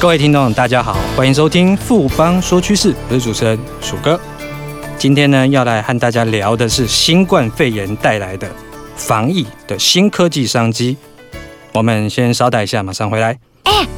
各位听众，大家好，欢迎收听富邦说趋势，我是主持人鼠哥。今天呢，要来和大家聊的是新冠肺炎带来的防疫的新科技商机。我们先稍待一下，马上回来。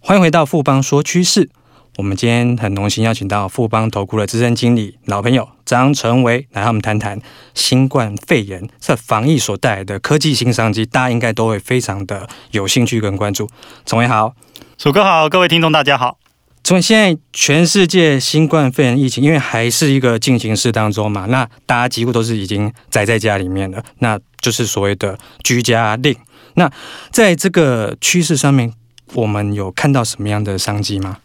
欢迎回到富邦说趋势。我们今天很荣幸邀请到富邦投顾的资深经理老朋友张成维来和我们谈谈新冠肺炎这防疫所带来的科技新商机，大家应该都会非常的有兴趣跟关注。成维好，楚哥好，各位听众大家好。从现在全世界新冠肺炎疫情，因为还是一个进行式当中嘛，那大家几乎都是已经宅在家里面了，那就是所谓的居家令。那在这个趋势上面。我们有看到什么样的商机吗？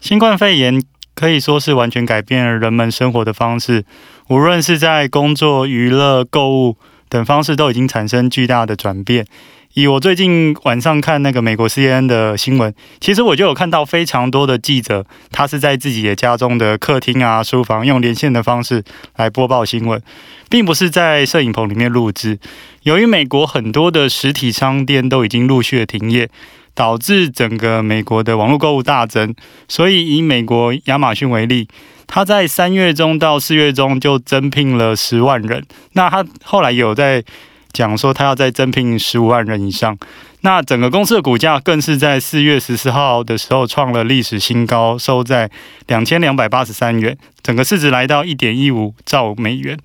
新冠肺炎可以说是完全改变了人们生活的方式，无论是在工作、娱乐、购物等方式，都已经产生巨大的转变。以我最近晚上看那个美国 CNN 的新闻，其实我就有看到非常多的记者，他是在自己的家中的客厅啊、书房用连线的方式来播报新闻，并不是在摄影棚里面录制。由于美国很多的实体商店都已经陆续的停业。导致整个美国的网络购物大增，所以以美国亚马逊为例，他在三月中到四月中就增聘了十万人。那他后来有在讲说，他要再增聘十五万人以上。那整个公司的股价更是在四月十四号的时候创了历史新高，收在两千两百八十三元，整个市值来到一点一五兆美元。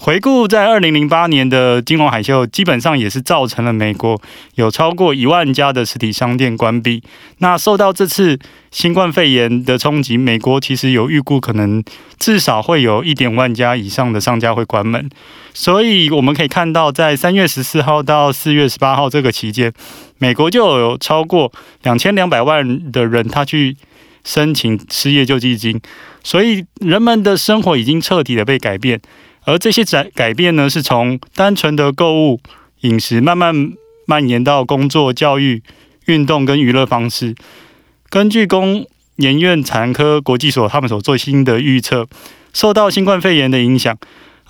回顾在二零零八年的金融海啸，基本上也是造成了美国有超过一万家的实体商店关闭。那受到这次新冠肺炎的冲击，美国其实有预估可能至少会有一点万家以上的商家会关门。所以我们可以看到，在三月十四号到四月十八号这个期间，美国就有超过两千两百万的人他去申请失业救济金。所以人们的生活已经彻底的被改变。而这些改改变呢，是从单纯的购物、饮食，慢慢蔓延到工作、教育、运动跟娱乐方式。根据工研院产科国际所他们所做新的预测，受到新冠肺炎的影响，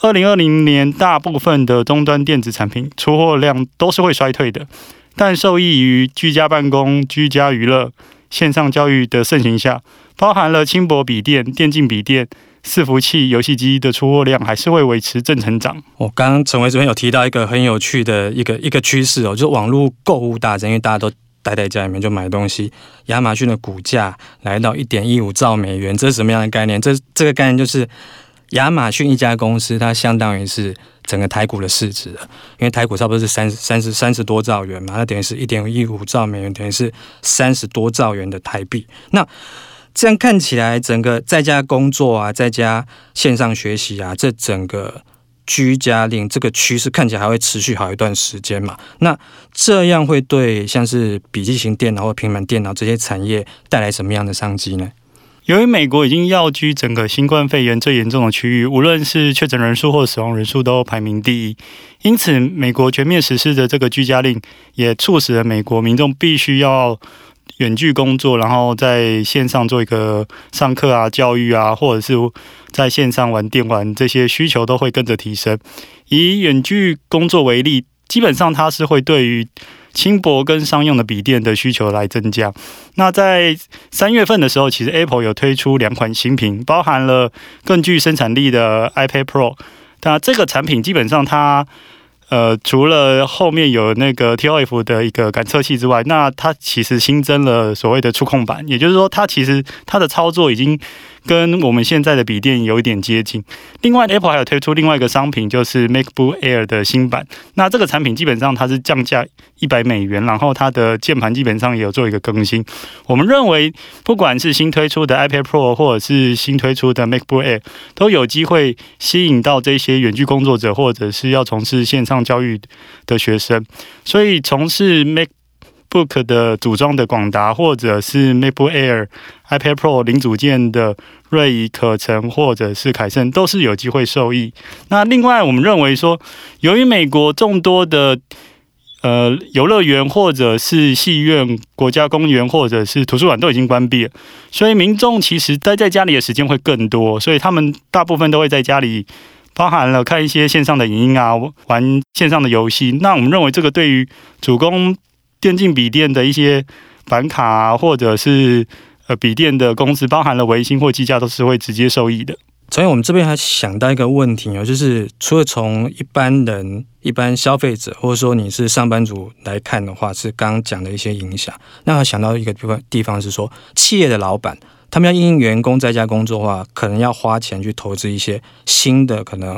二零二零年大部分的终端电子产品出货量都是会衰退的。但受益于居家办公、居家娱乐、线上教育的盛行下，包含了轻薄笔电、电竞笔电。伺服器、游戏机的出货量还是会维持正成长。我刚刚成维这边有提到一个很有趣的一个一个趋势哦，就是网络购物大增，因为大家都待在家里面就买东西。亚马逊的股价来到一点一五兆美元，这是什么样的概念？这这个概念就是亚马逊一家公司，它相当于是整个台股的市值，因为台股差不多是三十三十三十多兆元嘛，那等于是一点一五兆美元，等于是三十多兆元的台币。那这样看起来，整个在家工作啊，在家线上学习啊，这整个居家令这个趋势看起来还会持续好一段时间嘛？那这样会对像是笔记型电脑或平板电脑这些产业带来什么样的商机呢？由于美国已经要居整个新冠肺炎最严重的区域，无论是确诊人数或死亡人数都排名第一，因此美国全面实施的这个居家令，也促使了美国民众必须要。远距工作，然后在线上做一个上课啊、教育啊，或者是在线上玩电玩，这些需求都会跟着提升。以远距工作为例，基本上它是会对于轻薄跟商用的笔电的需求来增加。那在三月份的时候，其实 Apple 有推出两款新品，包含了更具生产力的 iPad Pro。那这个产品基本上它。呃，除了后面有那个 ToF 的一个感测器之外，那它其实新增了所谓的触控板，也就是说，它其实它的操作已经。跟我们现在的笔电有一点接近。另外，Apple 还有推出另外一个商品，就是 MacBook Air 的新版。那这个产品基本上它是降价一百美元，然后它的键盘基本上也有做一个更新。我们认为，不管是新推出的 iPad Pro，或者是新推出的 MacBook Air，都有机会吸引到这些远距工作者，或者是要从事线上教育的学生。所以，从事 Mac Book 的组装的广达，或者是 MacBook Air、iPad Pro 零组件的瑞仪、可成或者是凯盛，都是有机会受益。那另外，我们认为说，由于美国众多的呃游乐园或者是戏院、国家公园或者是图书馆都已经关闭了，所以民众其实待在家里的时间会更多，所以他们大部分都会在家里。包含了看一些线上的影音啊，玩线上的游戏。那我们认为这个对于主攻电竞笔电的一些板卡啊，或者是呃笔电的公司，包含了微星或技嘉，都是会直接受益的。所以我们这边还想到一个问题哦，就是除了从一般人、一般消费者，或者说你是上班族来看的话，是刚刚讲的一些影响。那我想到一个地方，地方是说企业的老板。他们要因员工在家工作的话，可能要花钱去投资一些新的可能。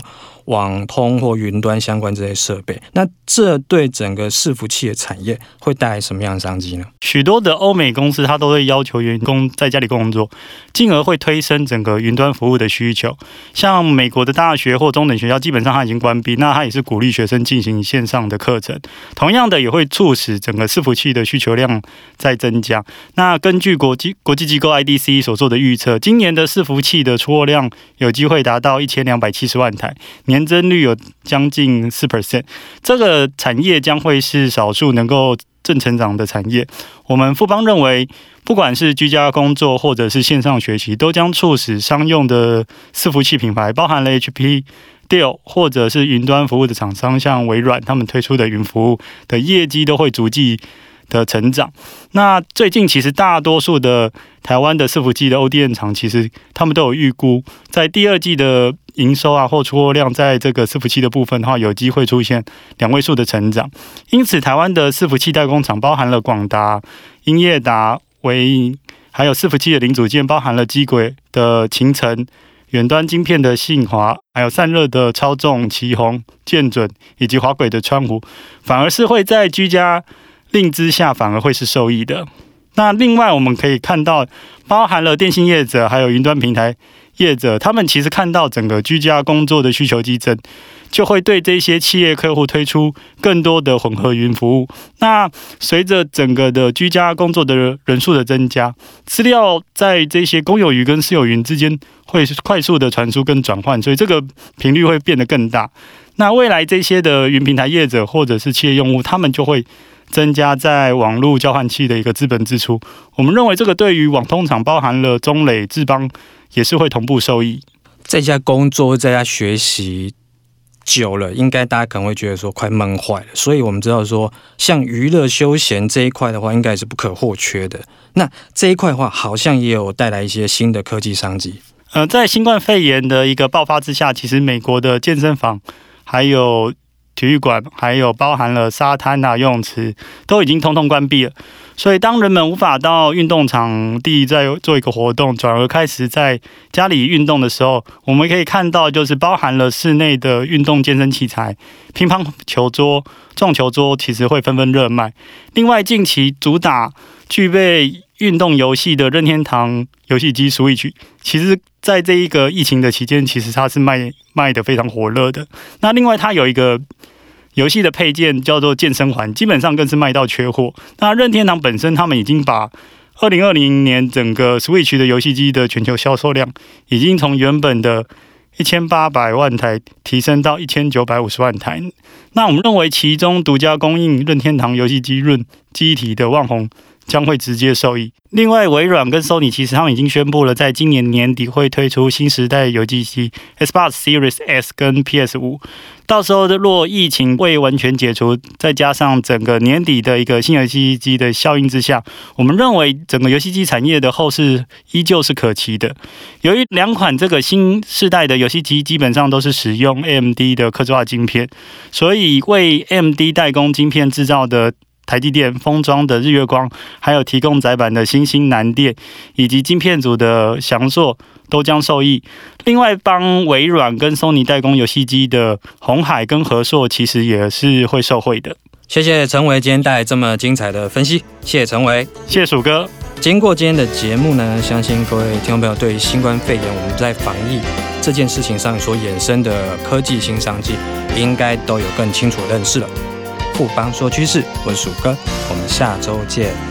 网通或云端相关这些设备，那这对整个伺服器的产业会带来什么样的商机呢？许多的欧美公司，它都会要求员工在家里工作，进而会推升整个云端服务的需求。像美国的大学或中等学校，基本上它已经关闭，那它也是鼓励学生进行线上的课程。同样的，也会促使整个伺服器的需求量在增加。那根据国际国际机构 IDC 所做的预测，今年的伺服器的出货量有机会达到一千两百七十万台，年。年增率有将近四 percent，这个产业将会是少数能够正成长的产业。我们富邦认为，不管是居家工作或者是线上学习，都将促使商用的伺服器品牌，包含了 HP、Dell 或者是云端服务的厂商，像微软他们推出的云服务的业绩都会逐季的成长。那最近其实大多数的台湾的伺服器的 ODM 厂，其实他们都有预估，在第二季的营收啊或出货量，在这个伺服器的部分的话，有机会出现两位数的成长。因此，台湾的伺服器代工厂包含了广达、英业达、维，还有伺服器的零组件，包含了机轨的勤诚、远端晶片的信华，还有散热的超众、奇鋐、建准，以及滑轨的川湖，反而是会在居家令之下，反而会是受益的。那另外我们可以看到，包含了电信业者，还有云端平台业者，他们其实看到整个居家工作的需求激增，就会对这些企业客户推出更多的混合云服务。那随着整个的居家工作的人数的增加，资料在这些公有云跟私有云之间会快速的传输跟转换，所以这个频率会变得更大。那未来这些的云平台业者或者是企业用户，他们就会。增加在网络交换器的一个资本支出，我们认为这个对于网通厂，包含了中磊、智邦，也是会同步受益。在家工作、在家学习久了，应该大家可能会觉得说快闷坏了。所以我们知道说，像娱乐休闲这一块的话，应该是不可或缺的。那这一块的话，好像也有带来一些新的科技商机。呃，在新冠肺炎的一个爆发之下，其实美国的健身房还有。体育馆还有包含了沙滩啊、游泳池都已经通通关闭了，所以当人们无法到运动场地再做一个活动，转而开始在家里运动的时候，我们可以看到，就是包含了室内的运动健身器材、乒乓球桌、撞球桌，其实会纷纷热卖。另外，近期主打具备运动游戏的任天堂游戏机 Switch，其实在这一个疫情的期间，其实它是卖卖得非常火热的。那另外，它有一个。游戏的配件叫做健身环，基本上更是卖到缺货。那任天堂本身，他们已经把二零二零年整个 Switch 的游戏机的全球销售量，已经从原本的一千八百万台提升到一千九百五十万台。那我们认为，其中独家供应任天堂游戏机润机体的旺宏。将会直接受益。另外，微软跟 Sony 其实他们已经宣布了，在今年年底会推出新时代游戏机 Xbox Series S 跟 PS 五。到时候若疫情未完全解除，再加上整个年底的一个新游戏机的效应之下，我们认为整个游戏机产业的后市依旧是可期的。由于两款这个新世代的游戏机基本上都是使用 AMD 的客制化晶片，所以为 AMD 代工晶片制造的。台积电封装的日月光，还有提供载板的欣兴南电，以及晶片组的翔硕都将受益。另外，帮微软跟 Sony 代工游戏机的红海跟和硕，其实也是会受惠的。谢谢陈维今天带来这么精彩的分析，谢谢陈维，谢谢鼠哥。经过今天的节目呢，相信各位听众朋友对新冠肺炎我们在防疫这件事情上所衍生的科技新商机，应该都有更清楚的认识了。富邦说趋势，我是鼠哥，我们下周见。